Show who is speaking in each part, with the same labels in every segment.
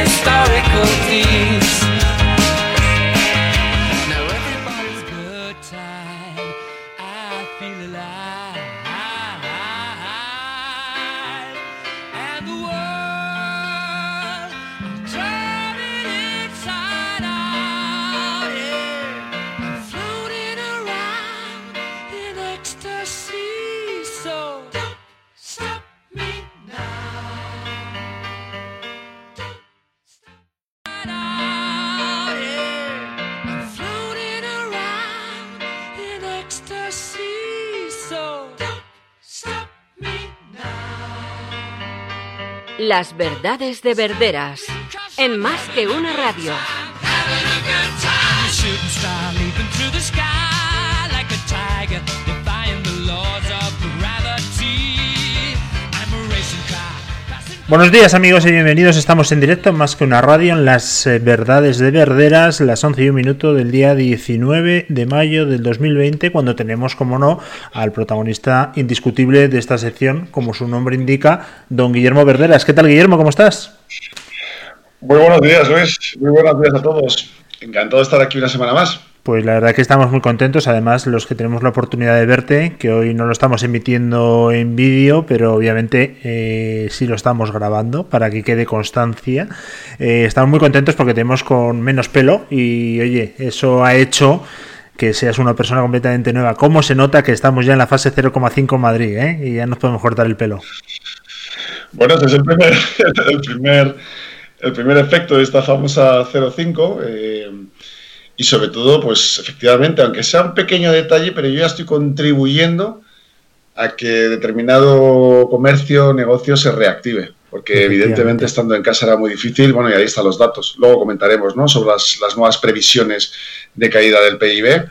Speaker 1: historical
Speaker 2: Las verdades de Verderas. En más que una radio.
Speaker 3: Buenos días amigos y bienvenidos. Estamos en directo más que una radio en las eh, verdades de Verderas, las 11 y un minuto del día 19 de mayo del 2020, cuando tenemos, como no, al protagonista indiscutible de esta sección, como su nombre indica, don Guillermo Verderas. ¿Qué tal Guillermo? ¿Cómo estás?
Speaker 4: Muy buenos días Luis, muy buenos días a todos. Encantado de estar aquí una semana más.
Speaker 3: Pues la verdad que estamos muy contentos, además los que tenemos la oportunidad de verte, que hoy no lo estamos emitiendo en vídeo, pero obviamente eh, sí lo estamos grabando para que quede constancia. Eh, estamos muy contentos porque tenemos con menos pelo y oye, eso ha hecho que seas una persona completamente nueva. ¿Cómo se nota que estamos ya en la fase 0,5 Madrid eh? y ya nos podemos cortar el pelo?
Speaker 4: Bueno, este es el primer, el primer, el primer efecto de esta famosa 0,5. Y sobre todo, pues efectivamente, aunque sea un pequeño detalle, pero yo ya estoy contribuyendo a que determinado comercio, negocio se reactive, porque evidentemente estando en casa era muy difícil, bueno, y ahí están los datos. Luego comentaremos, ¿no?, sobre las, nuevas previsiones de caída del PIB,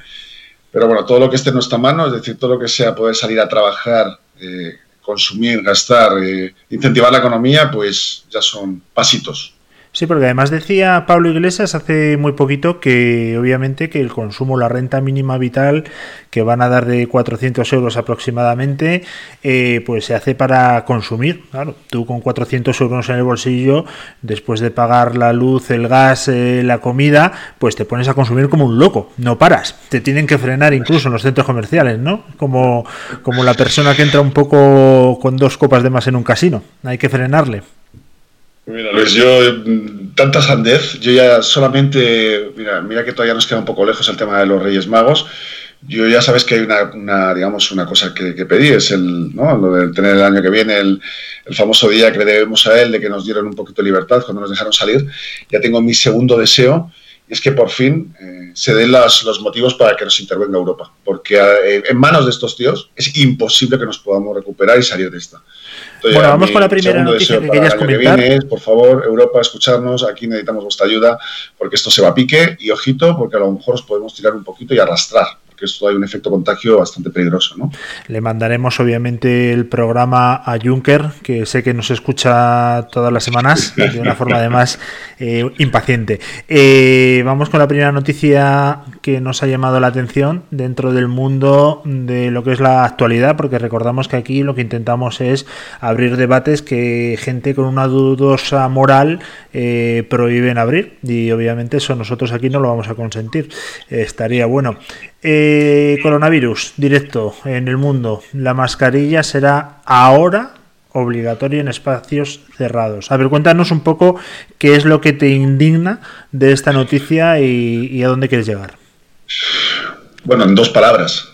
Speaker 4: pero bueno, todo lo que esté en nuestra mano, es decir, todo lo que sea poder salir a trabajar, eh, consumir, gastar, eh, incentivar la economía, pues ya son pasitos.
Speaker 3: Sí, porque además decía Pablo Iglesias hace muy poquito que obviamente que el consumo, la renta mínima vital que van a dar de 400 euros aproximadamente, eh, pues se hace para consumir. Claro, tú con 400 euros en el bolsillo, después de pagar la luz, el gas, eh, la comida, pues te pones a consumir como un loco, no paras. Te tienen que frenar incluso en los centros comerciales, ¿no? Como, como la persona que entra un poco con dos copas de más en un casino. Hay que frenarle.
Speaker 4: Mira, Luis, yo, tanta sandez, yo ya solamente, mira, mira que todavía nos queda un poco lejos el tema de los Reyes Magos. Yo ya sabes que hay una, digamos, una cosa que, pedí, es el, ¿no? lo de tener el año que viene el, el, famoso día que le debemos a él de que nos dieron un poquito de libertad cuando nos dejaron salir. Ya tengo mi segundo deseo es que por fin eh, se den los, los motivos para que nos intervenga Europa, porque eh, en manos de estos tíos es imposible que nos podamos recuperar y salir de esta
Speaker 3: bueno, vamos con la primera noticia que querías comentar.
Speaker 4: por favor, Europa, escucharnos. Aquí necesitamos vuestra ayuda porque esto se va a pique y ojito, porque a lo mejor os podemos tirar un poquito y arrastrar que esto hay un efecto contagio bastante peligroso. ¿no?
Speaker 3: Le mandaremos obviamente el programa a Juncker, que sé que nos escucha todas las semanas, de una forma además eh, impaciente. Eh, vamos con la primera noticia nos ha llamado la atención dentro del mundo de lo que es la actualidad, porque recordamos que aquí lo que intentamos es abrir debates que gente con una dudosa moral eh, prohíben abrir y obviamente eso nosotros aquí no lo vamos a consentir. estaría bueno. Eh, coronavirus, directo en el mundo. La mascarilla será ahora obligatoria en espacios cerrados. A ver, cuéntanos un poco qué es lo que te indigna de esta noticia y a dónde quieres llegar.
Speaker 4: Bueno, en dos palabras.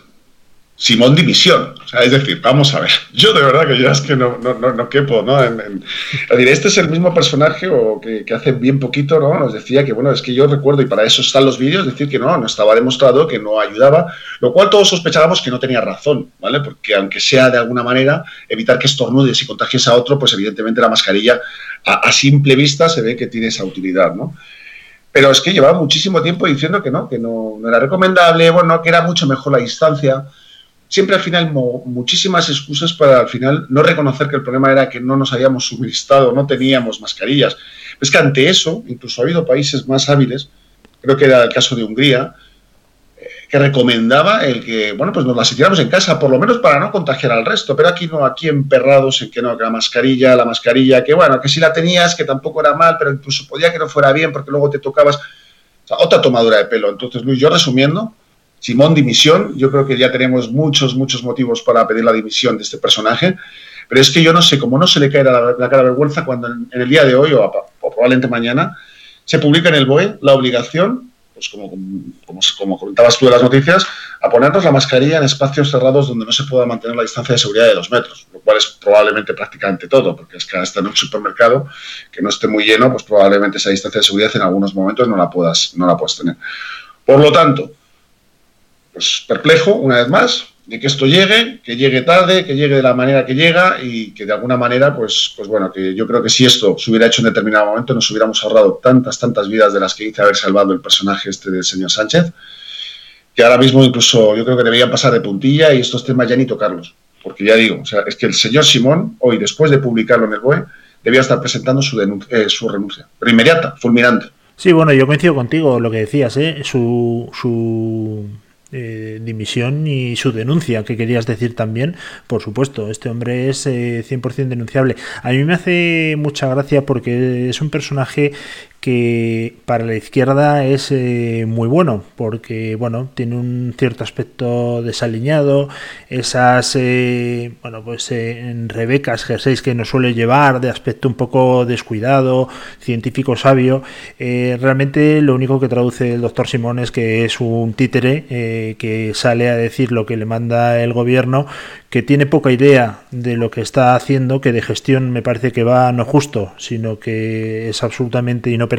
Speaker 4: Simón Dimisión. O sea, es decir, vamos a ver, yo de verdad que ya es que no, no, no, quepo, ¿no? En, decir, este es el mismo personaje o que, que, hace bien poquito, ¿no? Nos decía que, bueno, es que yo recuerdo, y para eso están los vídeos, decir que no, no estaba demostrado, que no ayudaba, lo cual todos sospechábamos que no tenía razón, ¿vale? Porque aunque sea de alguna manera evitar que estornudes y contagies a otro, pues evidentemente la mascarilla a, a simple vista se ve que tiene esa utilidad, ¿no? Pero es que llevaba muchísimo tiempo diciendo que no, que no, era recomendable, bueno, que era mucho mejor la distancia siempre al final muchísimas excusas para al final no reconocer que el problema era que no nos habíamos suministrado, no teníamos mascarillas. Es que ante eso, incluso ha habido países más hábiles, creo que era el caso de Hungría, recomendaba el que, bueno, pues nos las hiciéramos en casa, por lo menos para no contagiar al resto, pero aquí no, aquí emperrados en que no, que la mascarilla, la mascarilla, que bueno, que si la tenías, que tampoco era mal, pero incluso podía que no fuera bien porque luego te tocabas, otra tomadura de pelo. Entonces, Luis, yo resumiendo, Simón dimisión, yo creo que ya tenemos muchos, muchos motivos para pedir la dimisión de este personaje, pero es que yo no sé cómo no se le cae la, cara vergüenza cuando en, el día de hoy o, o probablemente mañana se publica en el BOE la obligación pues como, como, comentabas tú de las noticias, a ponernos la mascarilla en espacios cerrados donde no se pueda mantener la distancia de seguridad de dos metros, lo cual es probablemente prácticamente todo, porque es que hasta en un supermercado que no esté muy lleno, pues probablemente esa distancia de seguridad en algunos momentos no la puedas, no la puedas tener. Por lo tanto, pues perplejo, una vez más, de que esto llegue, que llegue tarde, que llegue de la manera que llega y que de alguna manera, pues, pues bueno, que yo creo que si esto se hubiera hecho en determinado momento nos hubiéramos ahorrado tantas, tantas vidas de las que dice haber salvado el personaje este del señor Sánchez, que ahora mismo incluso yo creo que deberían pasar de puntilla y estos temas ya ni tocarlos. Porque ya digo, o sea, es que el señor Simón, hoy después de publicarlo en el BOE, debía estar presentando su, eh, su renuncia, pero inmediata, fulminante.
Speaker 3: Sí, bueno, yo coincido contigo lo que decías, ¿eh? su, su eh, dimisión y su denuncia, que querías decir también, por supuesto, este hombre es 100% eh, denunciable. A mí me hace mucha gracia porque es un personaje que para la izquierda es eh, muy bueno porque bueno tiene un cierto aspecto desaliñado esas eh, bueno pues eh, rebecas jerseys que nos suele llevar de aspecto un poco descuidado científico sabio realmente lo único que traduce el doctor Simón es que es un títere que sale a decir lo que le manda el gobierno que tiene poca idea de lo que está haciendo, que de gestión me parece que va no justo, sino que es absolutamente inoperante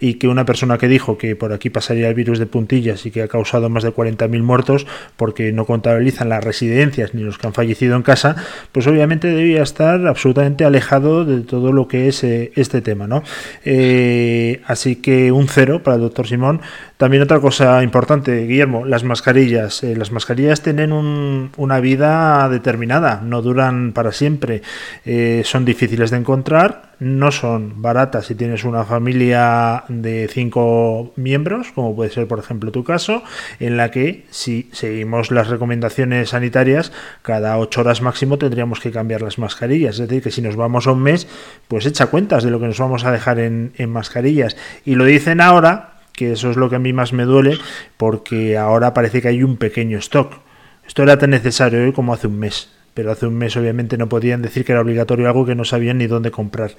Speaker 3: y que una persona que dijo que por aquí pasaría el virus de puntillas y que ha causado más de 40.000 muertos porque no contabilizan las residencias ni los que han fallecido en casa, pues obviamente debía estar absolutamente alejado de todo lo que es eh, este tema, ¿no? Eh, así que un cero para el doctor Simón. También otra cosa importante, Guillermo, las mascarillas. Eh, las mascarillas tienen una vida determinada, no duran para siempre, eh, son difíciles de encontrar, no son baratas si tienes una familia de cinco miembros, como puede ser por ejemplo tu caso, en la que si seguimos las recomendaciones sanitarias, cada ocho horas máximo tendríamos que cambiar las mascarillas. Es decir, que si nos vamos a un mes, pues echa cuentas de lo que nos vamos a dejar en mascarillas. Y lo dicen ahora que eso es lo que a mí más me duele, porque ahora parece que hay un pequeño stock. Esto era tan necesario hoy como hace un mes, pero hace un mes obviamente no podían decir que era obligatorio algo que no sabían ni dónde comprar.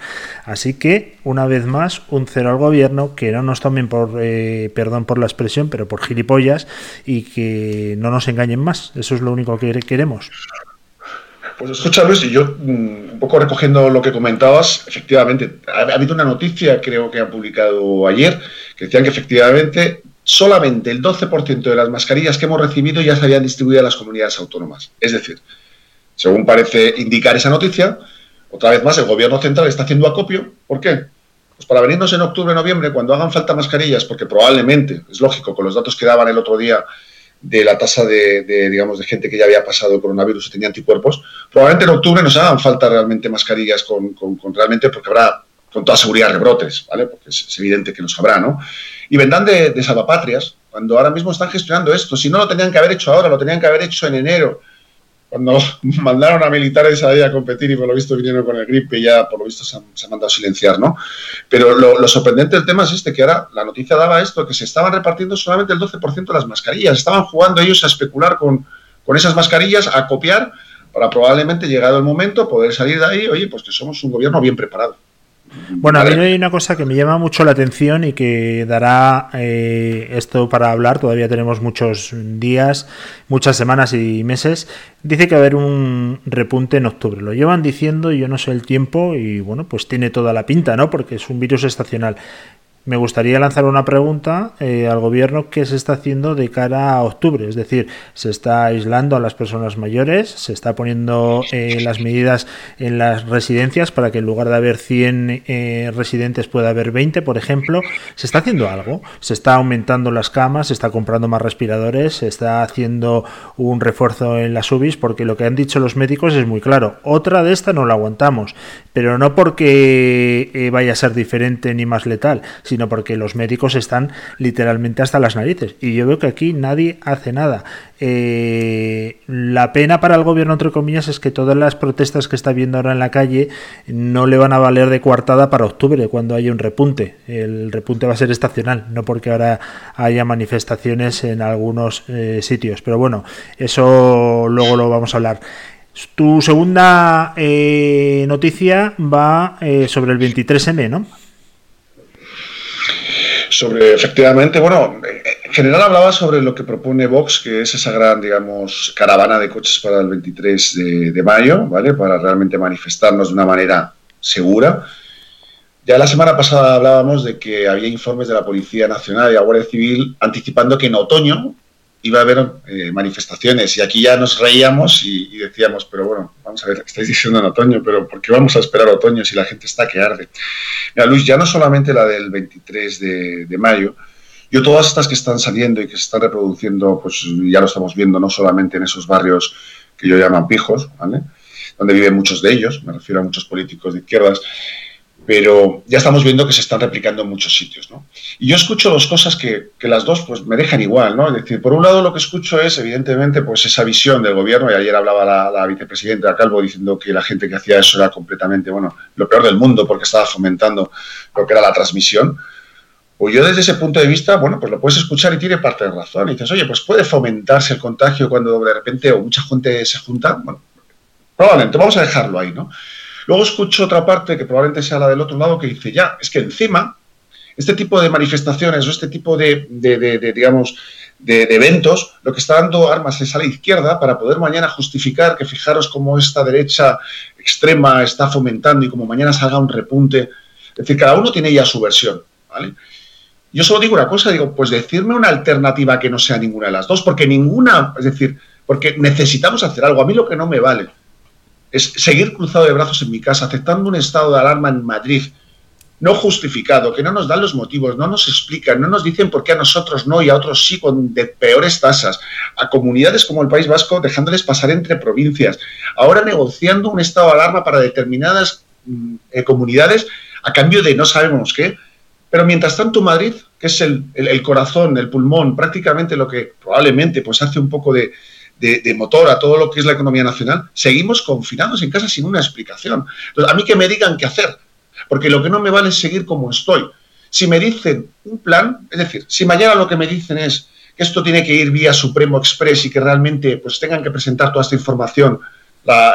Speaker 3: Así que, una vez más, un cero al gobierno, que no nos tomen por, eh, perdón por la expresión, pero por gilipollas y que no nos engañen más. Eso es lo único que queremos.
Speaker 4: Pues escucha Luis, y yo mm, un poco recogiendo lo que comentabas, efectivamente, ha, habido una noticia, creo que han publicado ayer, que decían que efectivamente solamente el 12% de las mascarillas que hemos recibido ya se habían distribuido a las comunidades autónomas. Es decir, según parece indicar esa noticia, otra vez más el gobierno central está haciendo acopio. ¿Por qué? Pues para venirnos en octubre, noviembre, cuando hagan falta mascarillas, porque probablemente, es lógico, con los datos que daban el otro día de la tasa de, digamos, de gente que ya había pasado coronavirus y tenía anticuerpos, probablemente en octubre nos hagan falta realmente mascarillas con, realmente, porque habrá con toda seguridad rebrotes, ¿vale? Porque es, evidente que los habrá, ¿no? Y vendrán de, de salvapatrias, cuando ahora mismo están gestionando esto. Si no lo tenían que haber hecho ahora, lo tenían que haber hecho en enero, cuando mandaron a militares ahí a competir y por lo visto vinieron con el gripe ya por lo visto se han, mandado a silenciar, ¿no? Pero lo, sorprendente del tema es este, que ahora la noticia daba esto, que se estaban repartiendo solamente el 12% de las mascarillas, estaban jugando ellos a especular con, con esas mascarillas, a copiar, para probablemente, llegado el momento, poder salir de ahí, oye, pues que somos un gobierno bien preparado.
Speaker 3: Bueno, a mí hay una cosa que me llama mucho la atención y que dará eh, esto para hablar. Todavía tenemos muchos días, muchas semanas y meses. Dice que va a haber un repunte en octubre. Lo llevan diciendo y yo no sé el tiempo y bueno, pues tiene toda la pinta, ¿no? Porque es un virus estacional me gustaría lanzar una pregunta eh, al gobierno qué se está haciendo de cara a octubre. Es decir, se está aislando a las personas mayores, se está poniendo eh, las medidas en las residencias para que en lugar de haber 100 eh, residentes pueda haber 20, por ejemplo. ¿Se está haciendo algo? ¿Se está aumentando las camas? ¿Se está comprando más respiradores? ¿Se está haciendo un refuerzo en las UBIs? Porque lo que han dicho los médicos es muy claro. Otra de esta no la aguantamos, pero no porque vaya a ser diferente ni más letal, sino porque los médicos están literalmente hasta las narices. Y yo veo que aquí nadie hace nada. Eh, la pena para el gobierno, entre comillas, es que todas las protestas que está viendo ahora en la calle no le van a valer de coartada para octubre, cuando haya un repunte. El repunte va a ser estacional, no porque ahora haya manifestaciones en algunos eh, sitios. Pero bueno, eso luego lo vamos a hablar. Tu segunda eh, noticia va sobre el 23M, ¿no?
Speaker 4: Sobre, efectivamente, bueno, en general hablaba sobre lo que propone Vox, que es esa gran, digamos, caravana de coches para el 23 de, mayo, ¿vale? Para realmente manifestarnos de una manera segura. Ya la semana pasada hablábamos de que había informes de la Policía Nacional y la Guardia Civil anticipando que en otoño iba a haber eh, manifestaciones y aquí ya nos reíamos y, decíamos, pero bueno, vamos a ver, estáis diciendo en otoño, pero ¿por qué vamos a esperar otoño si la gente está que arde? Mira, Luis, ya no solamente la del 23 de, mayo, yo todas estas que están saliendo y que se están reproduciendo, pues ya lo estamos viendo no solamente en esos barrios que yo llaman pijos, ¿vale? donde viven muchos de ellos, me refiero a muchos políticos de izquierdas, pero ya estamos viendo que se están replicando en muchos sitios, ¿no? Y yo escucho dos cosas que, que, las dos pues me dejan igual, ¿no? Es decir, por un lado lo que escucho es evidentemente pues esa visión del gobierno, y ayer hablaba la, la vicepresidenta Calvo diciendo que la gente que hacía eso era completamente, bueno, lo peor del mundo porque estaba fomentando lo que era la transmisión. O yo desde ese punto de vista, bueno, pues lo puedes escuchar y tiene parte de razón. Y dices, oye, pues puede fomentarse el contagio cuando de repente o mucha gente se junta. Bueno, probablemente, vamos a dejarlo ahí, ¿no? Luego escucho otra parte, que probablemente sea la del otro lado, que dice, ya, es que encima, este tipo de manifestaciones o este tipo de, digamos, de, eventos, lo que está dando armas es a la izquierda para poder mañana justificar que fijaros cómo esta derecha extrema está fomentando y como mañana salga un repunte. Es decir, cada uno tiene ya su versión, ¿vale? Yo solo digo una cosa, digo, pues decirme una alternativa que no sea ninguna de las dos, porque ninguna, es decir, porque necesitamos hacer algo. A mí lo que no me vale es seguir cruzado de brazos en mi casa, aceptando un estado de alarma en Madrid no justificado, que no nos dan los motivos, no nos explican, no nos dicen por qué a nosotros no y a otros sí con de peores tasas, a comunidades como el País Vasco dejándoles pasar entre provincias, ahora negociando un estado de alarma para determinadas mm, eh, comunidades a cambio de no sabemos qué. Pero mientras tanto Madrid, que es el, el corazón, el pulmón, prácticamente lo que probablemente pues hace un poco de, de, motor a todo lo que es la economía nacional, seguimos confinados en casa sin una explicación. Entonces, a mí que me digan qué hacer, porque lo que no me vale es seguir como estoy. Si me dicen un plan, es decir, si mañana lo que me dicen es que esto tiene que ir vía Supremo Express y que realmente pues tengan que presentar toda esta información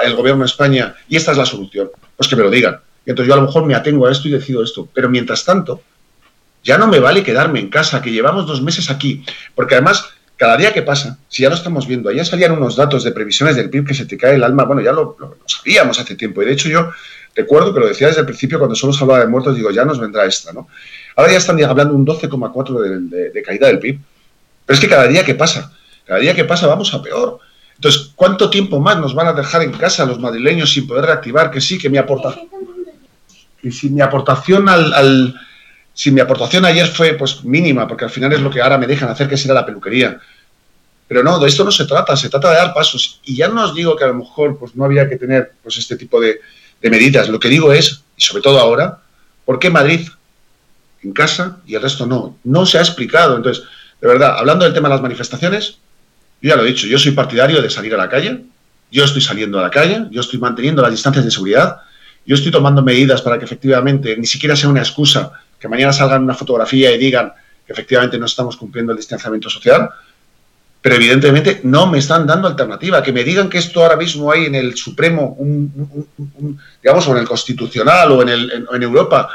Speaker 4: el gobierno de España y esta es la solución, pues que me lo digan. Y entonces yo a lo mejor me atengo a esto y decido esto. Pero mientras tanto, ya no me vale quedarme en casa, que llevamos dos meses aquí, porque además cada día que pasa, si ya lo estamos viendo, ayer salían unos datos de previsiones del PIB que se te cae el alma, bueno, ya lo, sabíamos hace tiempo, y de hecho yo recuerdo que lo decía desde el principio cuando solo se hablaba de muertos, digo, ya nos vendrá esta, ¿no? Ahora ya están hablando un 12,4 de, caída del PIB, pero es que cada día que pasa, cada día que pasa vamos a peor. Entonces, ¿cuánto tiempo más nos van a dejar en casa los madrileños sin poder reactivar? Que sí, que mi aportación... Y si mi aportación al si mi aportación ayer fue pues mínima, porque al final es lo que ahora me dejan hacer, que es la peluquería. Pero no, de esto no se trata, se trata de dar pasos. Y ya no os digo que a lo mejor pues, no había que tener pues, este tipo de, medidas. Lo que digo es, y sobre todo ahora, ¿por qué Madrid en casa y el resto no? No se ha explicado. Entonces, de verdad, hablando del tema de las manifestaciones, yo ya lo he dicho, yo soy partidario de salir a la calle, yo estoy saliendo a la calle, yo estoy manteniendo las distancias de seguridad, yo estoy tomando medidas para que efectivamente ni siquiera sea una excusa que mañana salgan una fotografía y digan que efectivamente no estamos cumpliendo el distanciamiento social, pero evidentemente no me están dando alternativa. Que me digan que esto ahora mismo hay en el Supremo, digamos, o en el Constitucional o en, el, en, Europa,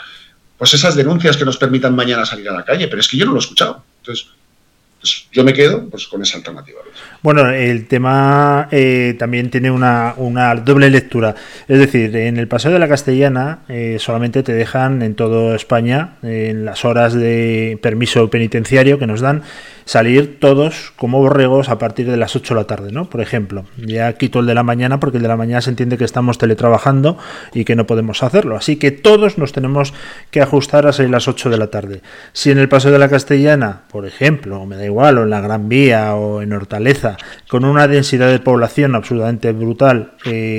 Speaker 4: pues esas denuncias que nos permitan mañana salir a la calle, pero es que yo no lo he escuchado. Entonces, pues yo me quedo pues, con esa alternativa.
Speaker 3: Bueno, el tema eh, también tiene una, doble lectura. Es decir, en el Paseo de la Castellana eh, solamente te dejan en toda España, en las horas de permiso penitenciario que nos dan, salir todos como borregos a partir de las 8 de la tarde, ¿no? Por ejemplo, ya quito el de la mañana porque el de la mañana se entiende que estamos teletrabajando y que no podemos hacerlo. Así que todos nos tenemos que ajustar a salir las 8 de la tarde. Si en el Paseo de la Castellana, por ejemplo, me da igual, o en la Gran Vía o en Hortaleza, con una densidad de población absolutamente brutal,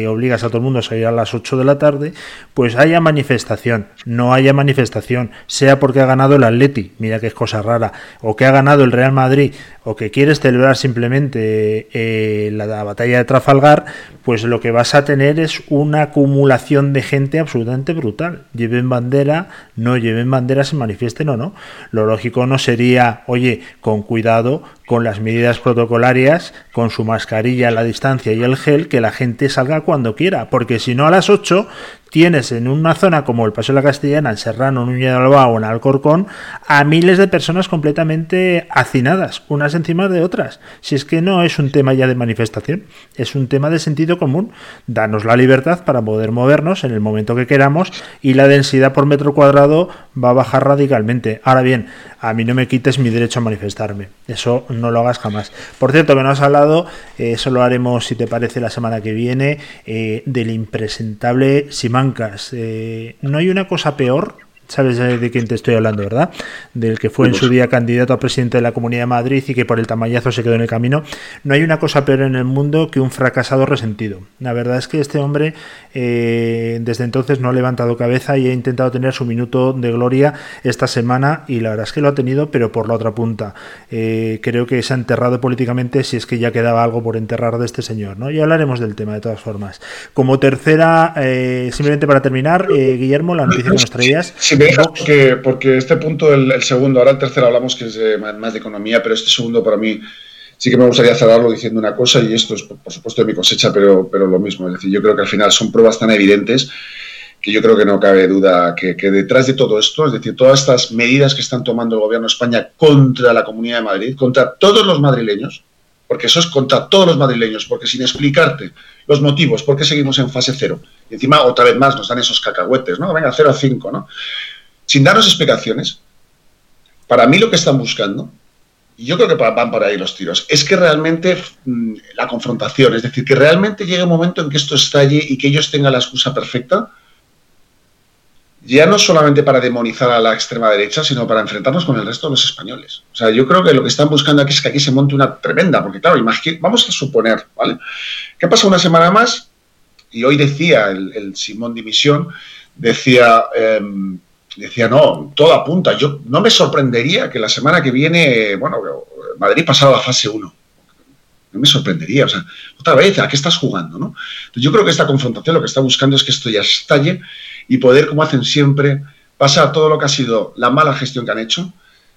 Speaker 3: obligas a todo el mundo a salir a las 8 de la tarde, pues haya manifestación, no haya manifestación, sea porque ha ganado el Atleti, mira que es cosa rara, o que ha ganado el Real Madrid, o que quieres celebrar simplemente eh, la, la batalla de Trafalgar, pues lo que vas a tener es una acumulación de gente absolutamente brutal. Lleven bandera, no lleven bandera, se manifiesten o no. Lo lógico no sería, oye, con cuidado, con las medidas protocolarias, con su mascarilla, la distancia y el gel, que la gente salga cuando quiera, porque si no a las 8 tienes en una zona como el Paso de la Castellana, en Serrano, en Uña de Alba o en Alcorcón, a miles de personas completamente hacinadas, unas encima de otras. Si es que no es un tema ya de manifestación, es un tema de sentido común. Danos la libertad para poder movernos en el momento que queramos y la densidad por metro cuadrado va a bajar radicalmente. Ahora bien, a mí no me quites mi derecho a manifestarme. Eso no lo hagas jamás. Por cierto, que no has hablado, eh, eso lo haremos, si te parece, la semana que viene, eh, del impresentable Eh, no hay una cosa peor Sabes de quién te estoy hablando, ¿verdad? Del que fue en su día candidato a presidente de la Comunidad de Madrid y que por el tamañazo se quedó en el camino. No hay una cosa peor en el mundo que un fracasado resentido. La verdad es que este hombre eh, desde entonces no ha levantado cabeza y ha intentado tener su minuto de gloria esta semana y la verdad es que lo ha tenido, pero por la otra punta. Eh, creo que se ha enterrado políticamente si es que ya quedaba algo por enterrar de este señor, ¿no? Y hablaremos del tema de todas formas. Como tercera, eh, simplemente para terminar, Guillermo, la noticia que nos traías
Speaker 4: porque, porque este punto, el, segundo, ahora el tercero hablamos que es más de economía, pero este segundo para mí sí que me gustaría cerrarlo diciendo una cosa, y esto es por supuesto de mi cosecha, pero, pero lo mismo. Es decir, yo creo que al final son pruebas tan evidentes que yo creo que no cabe duda que, que, detrás de todo esto, es decir, todas estas medidas que están tomando el gobierno de España contra la Comunidad de Madrid, contra todos los madrileños, porque eso es contra todos los madrileños, porque sin explicarte los motivos, por qué seguimos en fase cero, y encima otra vez más nos dan esos cacahuetes, ¿no? Venga, 0 a 5, ¿no? Sin darnos explicaciones, para mí lo que están buscando, y yo creo que van por ahí los tiros, es que realmente mm, la confrontación, es decir, que realmente llegue un momento en que esto estalle y que ellos tengan la excusa perfecta ya no solamente para demonizar a la extrema derecha, sino para enfrentarnos con el resto de los españoles. O sea, yo creo que lo que están buscando aquí es que aquí se monte una tremenda, porque claro, vamos a suponer, ¿vale? ¿Qué pasa una semana más? Y hoy decía el, Simón Dimisión, decía, em, decía, no, todo apunta. Yo no me sorprendería que la semana que viene, bueno, Madrid pasara a la fase 1. No me sorprendería, o sea, otra vez, ¿a qué estás jugando? ¿no? yo creo que esta confrontación lo que está buscando es que esto ya estalle y poder, como hacen siempre, pasar todo lo que ha sido la mala gestión que han hecho,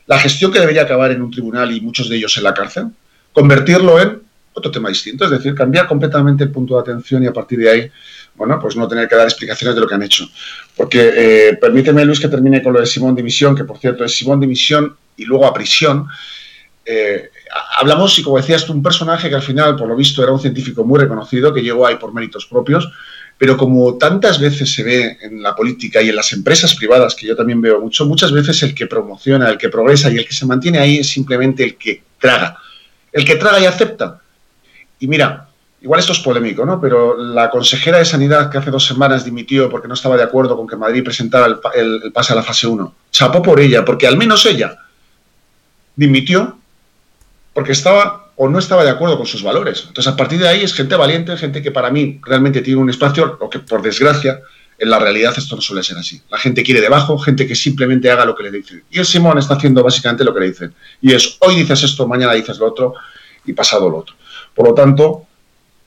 Speaker 4: la gestión que debería acabar en un tribunal y muchos de ellos en la cárcel, convertirlo en otro tema distinto, es decir, cambiar completamente el punto de atención y a partir de ahí, bueno, pues no tener que dar explicaciones de lo que han hecho. Porque eh, permíteme, Luis, que termine con lo de Simón Dimisión, que por cierto es Simón Dimisión y luego a prisión. Eh, hablamos, y como decías tú, un personaje que al final, por lo visto, era un científico muy reconocido, que llegó ahí por méritos propios, pero como tantas veces se ve en la política y en las empresas privadas, que yo también veo mucho, muchas veces el que promociona, el que progresa y el que se mantiene ahí es simplemente el que traga. El que traga y acepta. Y mira, igual esto es polémico, ¿no? Pero la consejera de Sanidad que hace dos semanas dimitió porque no estaba de acuerdo con que Madrid presentara el, pase a la fase 1, chapó por ella, porque al menos ella dimitió porque estaba o no estaba de acuerdo con sus valores. Entonces, a partir de ahí es gente valiente, gente que para mí realmente tiene un espacio, o que por desgracia, en la realidad esto no suele ser así. La gente quiere debajo, gente que simplemente haga lo que le dicen. Y el Simón está haciendo básicamente lo que le dicen. Y es, hoy dices esto, mañana dices lo otro, y pasado lo otro. Por lo tanto,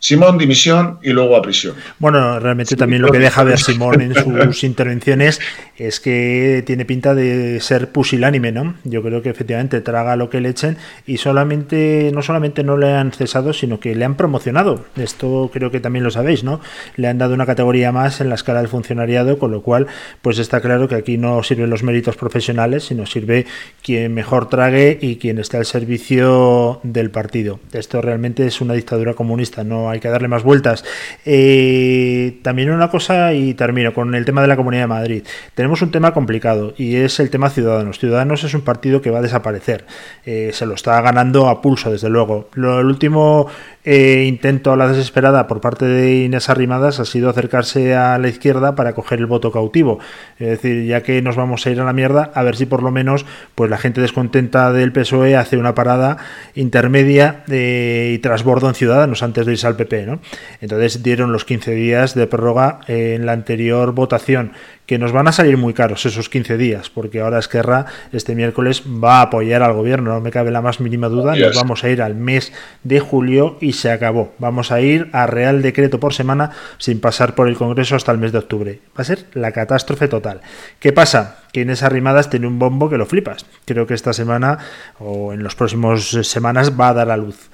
Speaker 4: Simón, dimisión y luego a prisión.
Speaker 3: Bueno, realmente también lo que deja ver Simón en sus intervenciones es que tiene pinta de ser pusilánime, ¿no? Yo creo que efectivamente traga lo que le echen y solamente, no solamente no le han cesado, sino que le han promocionado. Esto creo que también lo sabéis, ¿no? Le han dado una categoría más en la escala del funcionariado, con lo cual, pues está claro que aquí no sirven los méritos profesionales, sino sirve quien mejor trague y quien esté al servicio del partido. Esto realmente es una dictadura comunista, no hay hay que darle más vueltas. Eh, también una cosa, y termino con el tema de la Comunidad de Madrid. Tenemos un tema complicado y es el tema Ciudadanos. Ciudadanos es un partido que va a desaparecer. Eh, se lo está ganando a pulso, desde luego. Lo, el último eh, intento a la desesperada por parte de Inés Arrimadas ha sido acercarse a la izquierda para coger el voto cautivo. Es decir, ya que nos vamos a ir a la mierda, a ver si por lo menos pues la gente descontenta del PSOE hace una parada intermedia y trasbordo en Ciudadanos antes de irse al PP. ¿no? Entonces dieron los 15 días de prórroga en la anterior votación que nos van a salir muy caros esos 15 días, porque ahora Esquerra este miércoles va a apoyar al gobierno, no me cabe la más mínima duda, nos vamos a ir al mes de julio y se acabó. Vamos a ir a Real Decreto por semana sin pasar por el Congreso hasta el mes de octubre. Va a ser la catástrofe total. ¿Qué pasa? Que en esas rimadas tiene un bombo que lo flipas. Creo que esta semana o en los próximos semanas va a dar a luz.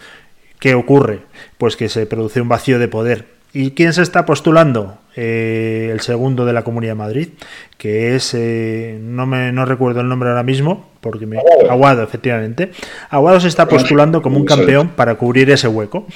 Speaker 3: ¿Qué ocurre? Pues que se produce un vacío de poder ¿Y quién se está postulando? Eh, el segundo de la Comunidad de Madrid, que es, eh, no, me, no recuerdo el nombre ahora mismo, porque me... Aguado, efectivamente. Aguado se está postulando como un campeón para cubrir ese hueco.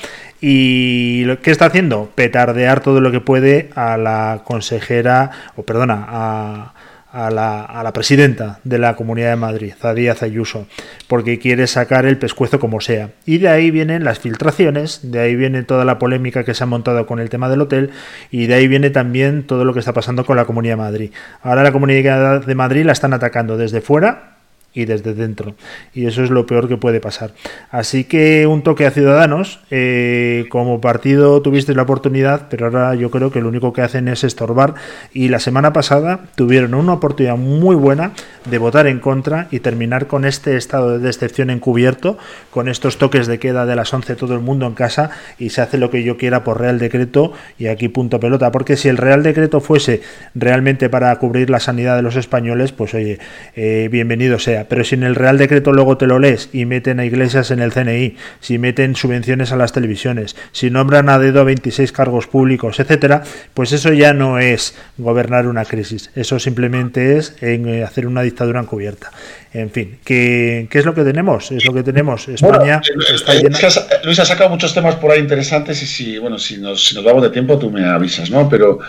Speaker 3: ¿Y qué está haciendo? Petardear todo lo que puede a la consejera, o perdona, a a la, a la, presidenta de la Comunidad de Madrid, Zadía Zayuso, porque quiere sacar el pescuezo como sea. Y de ahí vienen las filtraciones, de ahí viene toda la polémica que se ha montado con el tema del hotel y de ahí viene también todo lo que está pasando con la Comunidad de Madrid. Ahora la Comunidad de Madrid la están atacando desde fuera y desde dentro. Y eso es lo peor que puede pasar. Así que un toque a Ciudadanos. Eh, como partido tuviste la oportunidad, pero ahora yo creo que lo único que hacen es estorbar. Y la semana pasada tuvieron una oportunidad muy buena de votar en contra y terminar con este estado de decepción encubierto, con estos toques de queda de las 11 todo el mundo en casa y se hace lo que yo quiera por Real Decreto y aquí punto pelota. Porque si el Real Decreto fuese realmente para cubrir la sanidad de los españoles, pues oye, eh, bienvenido sea pero si en el Real Decreto luego te lo lees y meten a iglesias en el CNI, si meten subvenciones a las televisiones, si nombran a dedo 26 cargos públicos, etcétera, pues eso ya no es gobernar una crisis, eso simplemente es en eh, hacer una dictadura encubierta. En fin, ¿qué, ¿qué, es lo que tenemos? Es lo que tenemos. España
Speaker 4: eh, está eh, llena... Luis ha sacado muchos temas por ahí interesantes y si, bueno, si nos, si nos vamos de tiempo tú me avisas, ¿no? Pero,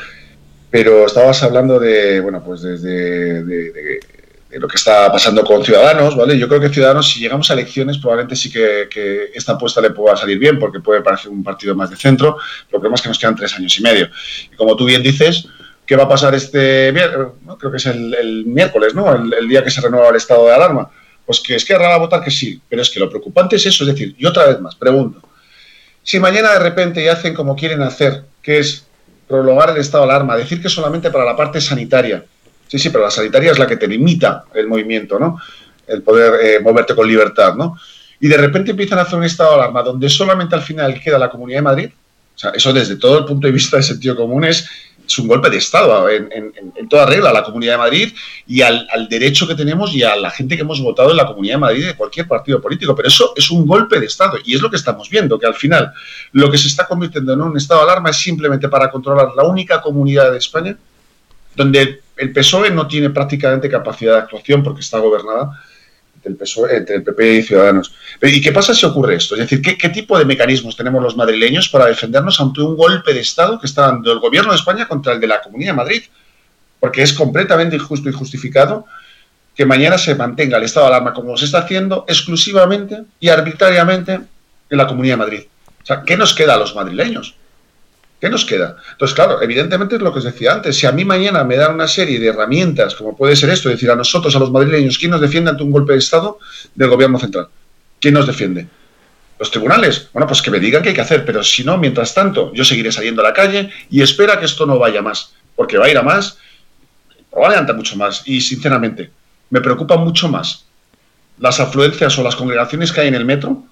Speaker 4: pero estabas hablando de, bueno, pues desde de, lo que está pasando con Ciudadanos, ¿vale? Yo creo que Ciudadanos, si llegamos a elecciones, probablemente sí que, esta apuesta le pueda salir bien, porque puede parecer un partido más de centro, pero creo que nos quedan tres años y medio. Y como tú bien dices, ¿qué va a pasar este viernes? Creo que es el, miércoles, ¿no? El, día que se renueva el estado de alarma. Pues que es que va a votar que sí, pero es que lo preocupante es eso, es decir, y otra vez más, pregunto, si mañana de repente hacen como quieren hacer, que es prolongar el estado de alarma, decir que solamente para la parte sanitaria, Sí, sí, pero la sanitaria es la que te limita el movimiento, ¿no? El poder eh, moverte con libertad, ¿no? Y de repente empiezan a hacer un estado de alarma donde solamente al final queda la Comunidad de Madrid. O sea, eso desde todo el punto de vista de sentido común es, un golpe de Estado en, toda regla a la Comunidad de Madrid y al, al, derecho que tenemos y a la gente que hemos votado en la Comunidad de Madrid de cualquier partido político. Pero eso es un golpe de Estado y es lo que estamos viendo, que al final lo que se está convirtiendo en un estado de alarma es simplemente para controlar la única comunidad de España donde el PSOE no tiene prácticamente capacidad de actuación porque está gobernada entre el, PSOE, entre el PP y Ciudadanos. ¿Y qué pasa si ocurre esto? Es decir, ¿qué, tipo de mecanismos tenemos los madrileños para defendernos ante un golpe de Estado que está dando el gobierno de España contra el de la Comunidad de Madrid? Porque es completamente injusto y justificado que mañana se mantenga el estado de alarma como se está haciendo exclusivamente y arbitrariamente en la Comunidad de Madrid. O sea, ¿qué nos queda a los madrileños? ¿Qué nos queda? Entonces, claro, evidentemente es lo que os decía antes. Si a mí mañana me dan una serie de herramientas, como puede ser esto, es decir, a nosotros, a los madrileños, ¿quién nos defiende ante un golpe de Estado del gobierno central? ¿Quién nos defiende? ¿Los tribunales? Bueno, pues que me digan qué hay que hacer, pero si no, mientras tanto, yo seguiré saliendo a la calle y espera que esto no vaya más, porque va a ir a más, probablemente mucho más. Y sinceramente, me preocupa mucho más las afluencias o las congregaciones que hay en el metro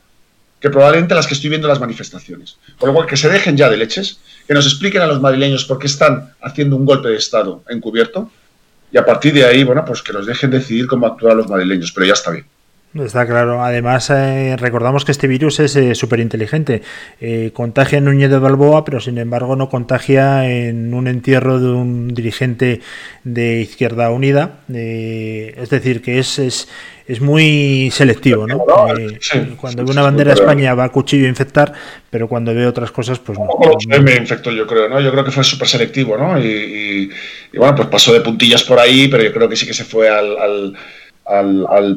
Speaker 4: que probablemente las que estoy viendo en las manifestaciones. Por lo cual, que se dejen ya de leches, que nos expliquen a los madrileños por qué están haciendo un golpe de Estado encubierto y a partir de ahí, bueno, pues que nos dejen decidir cómo actuar los madrileños, pero ya está bien.
Speaker 3: Está claro. Además, eh, recordamos que este virus es eh, súper inteligente. Eh, contagia en Núñez de Balboa, pero sin embargo no contagia en un entierro de un dirigente de Izquierda Unida. es decir, que es, es, es muy selectivo. ¿no? cuando ve una bandera de España va a cuchillo a infectar, pero cuando ve otras cosas, pues no.
Speaker 4: me infectó, yo creo, ¿no? Yo creo que fue súper selectivo, ¿no? Y, bueno, pues pasó de puntillas por ahí, pero yo creo que sí que se fue al al,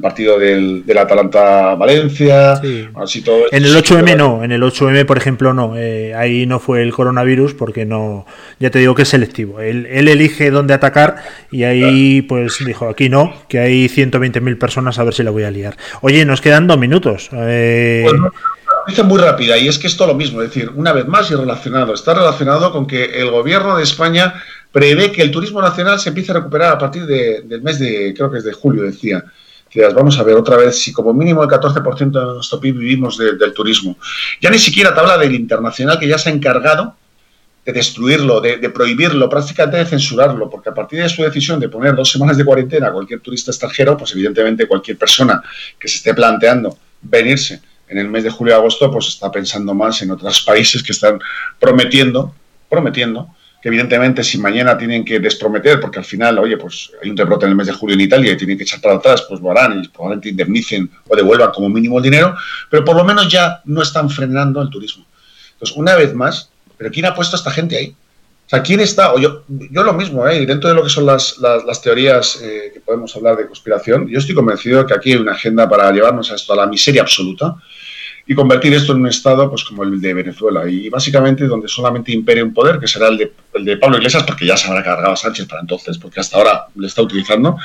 Speaker 4: partido del, del Atalanta-Valencia. Así todo
Speaker 3: en el 8M no, en el 8M, por ejemplo, no. Eh, ahí no fue el coronavirus porque no, ya te digo que es selectivo. Él, elige dónde atacar y ahí pues dijo, aquí no, que hay 120.000 personas, a ver si la voy a liar. Oye, nos quedan dos minutos. Eh...
Speaker 4: Pues muy rápida y es que es todo lo mismo, es decir, una vez más y relacionado, está relacionado con que el gobierno de España prevé que el turismo nacional se empiece a recuperar a partir del mes de, creo que es de julio, decía. Vamos a ver otra vez si como mínimo el 14% de nuestro PIB vivimos del turismo. Ya ni siquiera te habla del internacional que ya se ha encargado de destruirlo, de, prohibirlo, prácticamente de censurarlo, porque a partir de su decisión de poner dos semanas de cuarentena a cualquier turista extranjero, pues evidentemente cualquier persona que se esté planteando venirse en el mes de julio y agosto, pues está pensando más en otros países que están prometiendo, prometiendo evidentemente si mañana tienen que desprometer, porque al final, oye, pues hay un rebrote en el mes de julio en Italia y tienen que echar para atrás, pues lo harán y probablemente indemnicen o devuelvan como mínimo el dinero, pero por lo menos ya no están frenando el turismo. Entonces, una vez más, ¿pero quién ha puesto a esta gente ahí? O sea, ¿quién está? O yo, yo lo mismo, ¿eh? dentro de lo que son las, las, teorías eh, que podemos hablar de conspiración, yo estoy convencido de que aquí hay una agenda para llevarnos a esto a la miseria absoluta y convertir esto en un Estado pues como el de Venezuela y básicamente donde solamente impere un poder, que será el de, el de Pablo Iglesias, porque ya se habrá cargado a Sánchez para entonces, porque hasta ahora le está utilizando,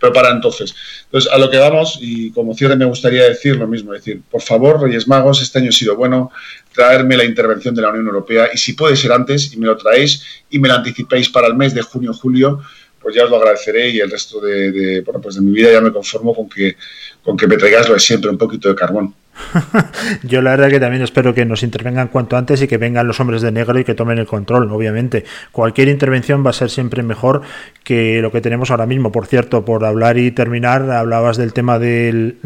Speaker 4: pero para entonces. Entonces, a lo que vamos, y como cierre me gustaría decir lo mismo, decir, por favor, Reyes Magos, este año ha sido bueno, traerme la intervención de la Unión Europea y si puede ser antes y me lo traéis y me lo anticipéis para el mes de junio-julio, pues ya os lo agradeceré y el resto de, bueno, pues de mi vida ya me conformo con que, con que me traigáis lo de siempre, un poquito de carbón.
Speaker 3: Yo la verdad que también espero que nos intervengan cuanto antes y que vengan los hombres de negro y que tomen el control, obviamente. Cualquier intervención va a ser siempre mejor que lo que tenemos ahora mismo. Por cierto, por hablar y terminar, hablabas del tema del,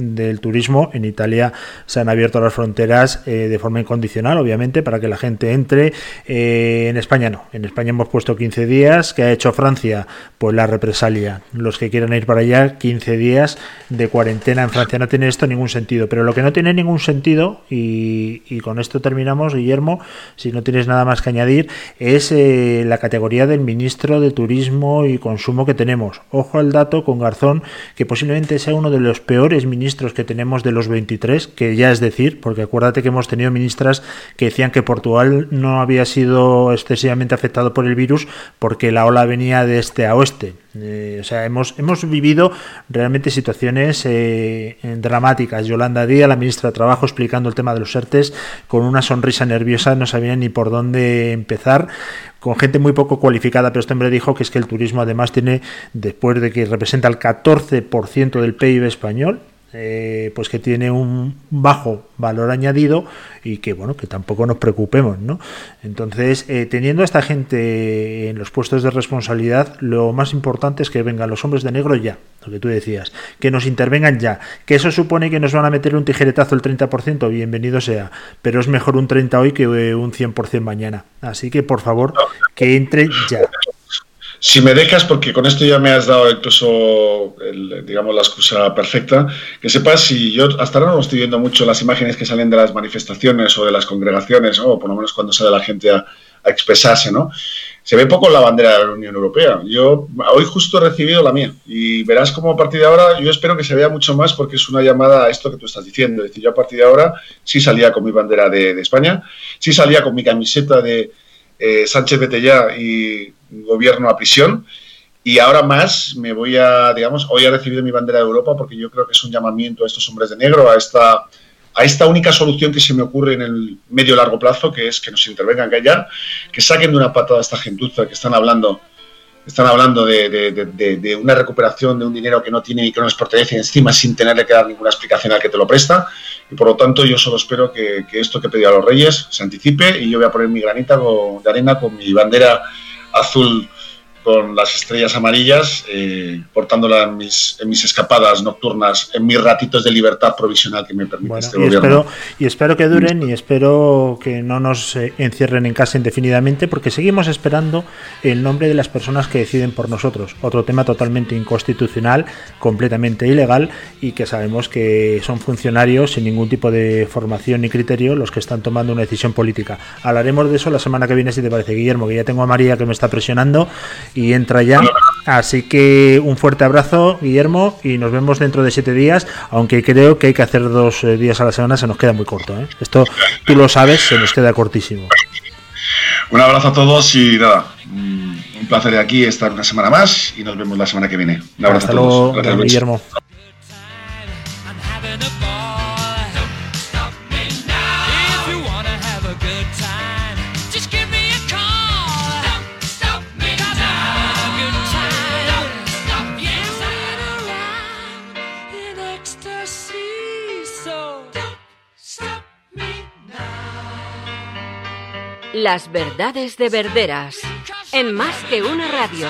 Speaker 3: turismo. En Italia se han abierto las fronteras eh, de forma incondicional, obviamente, para que la gente entre. Eh, en España no. En España hemos puesto 15 días. ¿Qué ha hecho Francia? Pues la represalia. Los que quieran ir para allá, 15 días de cuarentena en Francia. No tiene esto ningún sentido. Pero lo que no tiene ningún sentido, y, con esto terminamos, Guillermo, si no tienes nada más que añadir, es eh, la categoría del ministro de Turismo y Consumo que tenemos. Ojo al dato con Garzón, que posiblemente sea uno de los peores ministros que tenemos de los 23, que ya es decir, porque acuérdate que hemos tenido ministras que decían que Portugal no había sido excesivamente afectado por el virus porque la ola venía de este a oeste. Eh, o sea, hemos, hemos vivido realmente situaciones eh, dramáticas. Yolanda Díaz, la ministra de Trabajo, explicando el tema de los ERTES con una sonrisa nerviosa, no sabía ni por dónde empezar con gente muy poco cualificada, pero este hombre dijo que es que el turismo además tiene, después de que representa el 14% del PIB español, eh, pues que tiene un bajo valor añadido y que bueno que tampoco nos preocupemos no entonces eh, teniendo a esta gente en los puestos de responsabilidad lo más importante es que vengan los hombres de negro ya lo que tú decías que nos intervengan ya que eso supone que nos van a meter un tijeretazo el 30% bienvenido sea pero es mejor un 30 hoy que un 100% mañana. Así que por favor que entre ya
Speaker 4: si me dejas, porque con esto ya me has dado incluso, digamos, la excusa perfecta, que sepas si yo hasta ahora no estoy viendo mucho las imágenes que salen de las manifestaciones o de las congregaciones, o por lo menos cuando sale la gente a, expresarse, ¿no? Se ve poco la bandera de la Unión Europea. Yo hoy justo he recibido la mía y verás cómo a partir de ahora yo espero que se vea mucho más porque es una llamada a esto que tú estás diciendo. Es decir, yo a partir de ahora sí salía con mi bandera de, España, sí salía con mi camiseta de eh, Sánchez ya y gobierno a prisión. Y ahora más me voy a, digamos, hoy he recibido mi bandera de Europa porque yo creo que es un llamamiento a estos hombres de negro, a esta, a esta única solución que se me ocurre en el medio largo plazo, que es que nos intervengan ya, que saquen de una patada a esta gentuza que están hablando están hablando de, una recuperación de un dinero que no tiene ni que no les pertenece encima sin tenerle que dar ninguna explicación al que te lo presta. Y por lo tanto, yo solo espero que, esto que pedido a los Reyes se anticipe y yo voy a poner mi granita de arena con mi bandera azul con las estrellas amarillas, eh, portándola en mis, en mis escapadas nocturnas, en mis ratitos de libertad provisional que me permite este
Speaker 3: y
Speaker 4: gobierno.
Speaker 3: Espero, y espero que duren y espero que no nos eh, encierren en casa indefinidamente, porque seguimos esperando el nombre de las personas que deciden por nosotros. Otro tema totalmente inconstitucional, completamente ilegal y que sabemos que son funcionarios sin ningún tipo de formación ni criterio los que están tomando una decisión política. Hablaremos de eso la semana que viene, si te parece, Guillermo, que ya tengo a María que me está presionando y entra ya. Así que un fuerte abrazo, Guillermo, y nos vemos dentro de siete días, aunque creo que hay que hacer dos eh, días a la semana, se nos queda muy corto. ¿eh? Esto tú lo sabes, se nos queda cortísimo.
Speaker 4: Un abrazo a todos y nada, mm, un placer de aquí estar una semana más y nos vemos la semana que viene. Un abrazo
Speaker 3: Hasta
Speaker 4: a todos.
Speaker 3: luego,
Speaker 4: Gracias.
Speaker 3: Guillermo.
Speaker 2: Las verdades de Verderas. En más que una radio.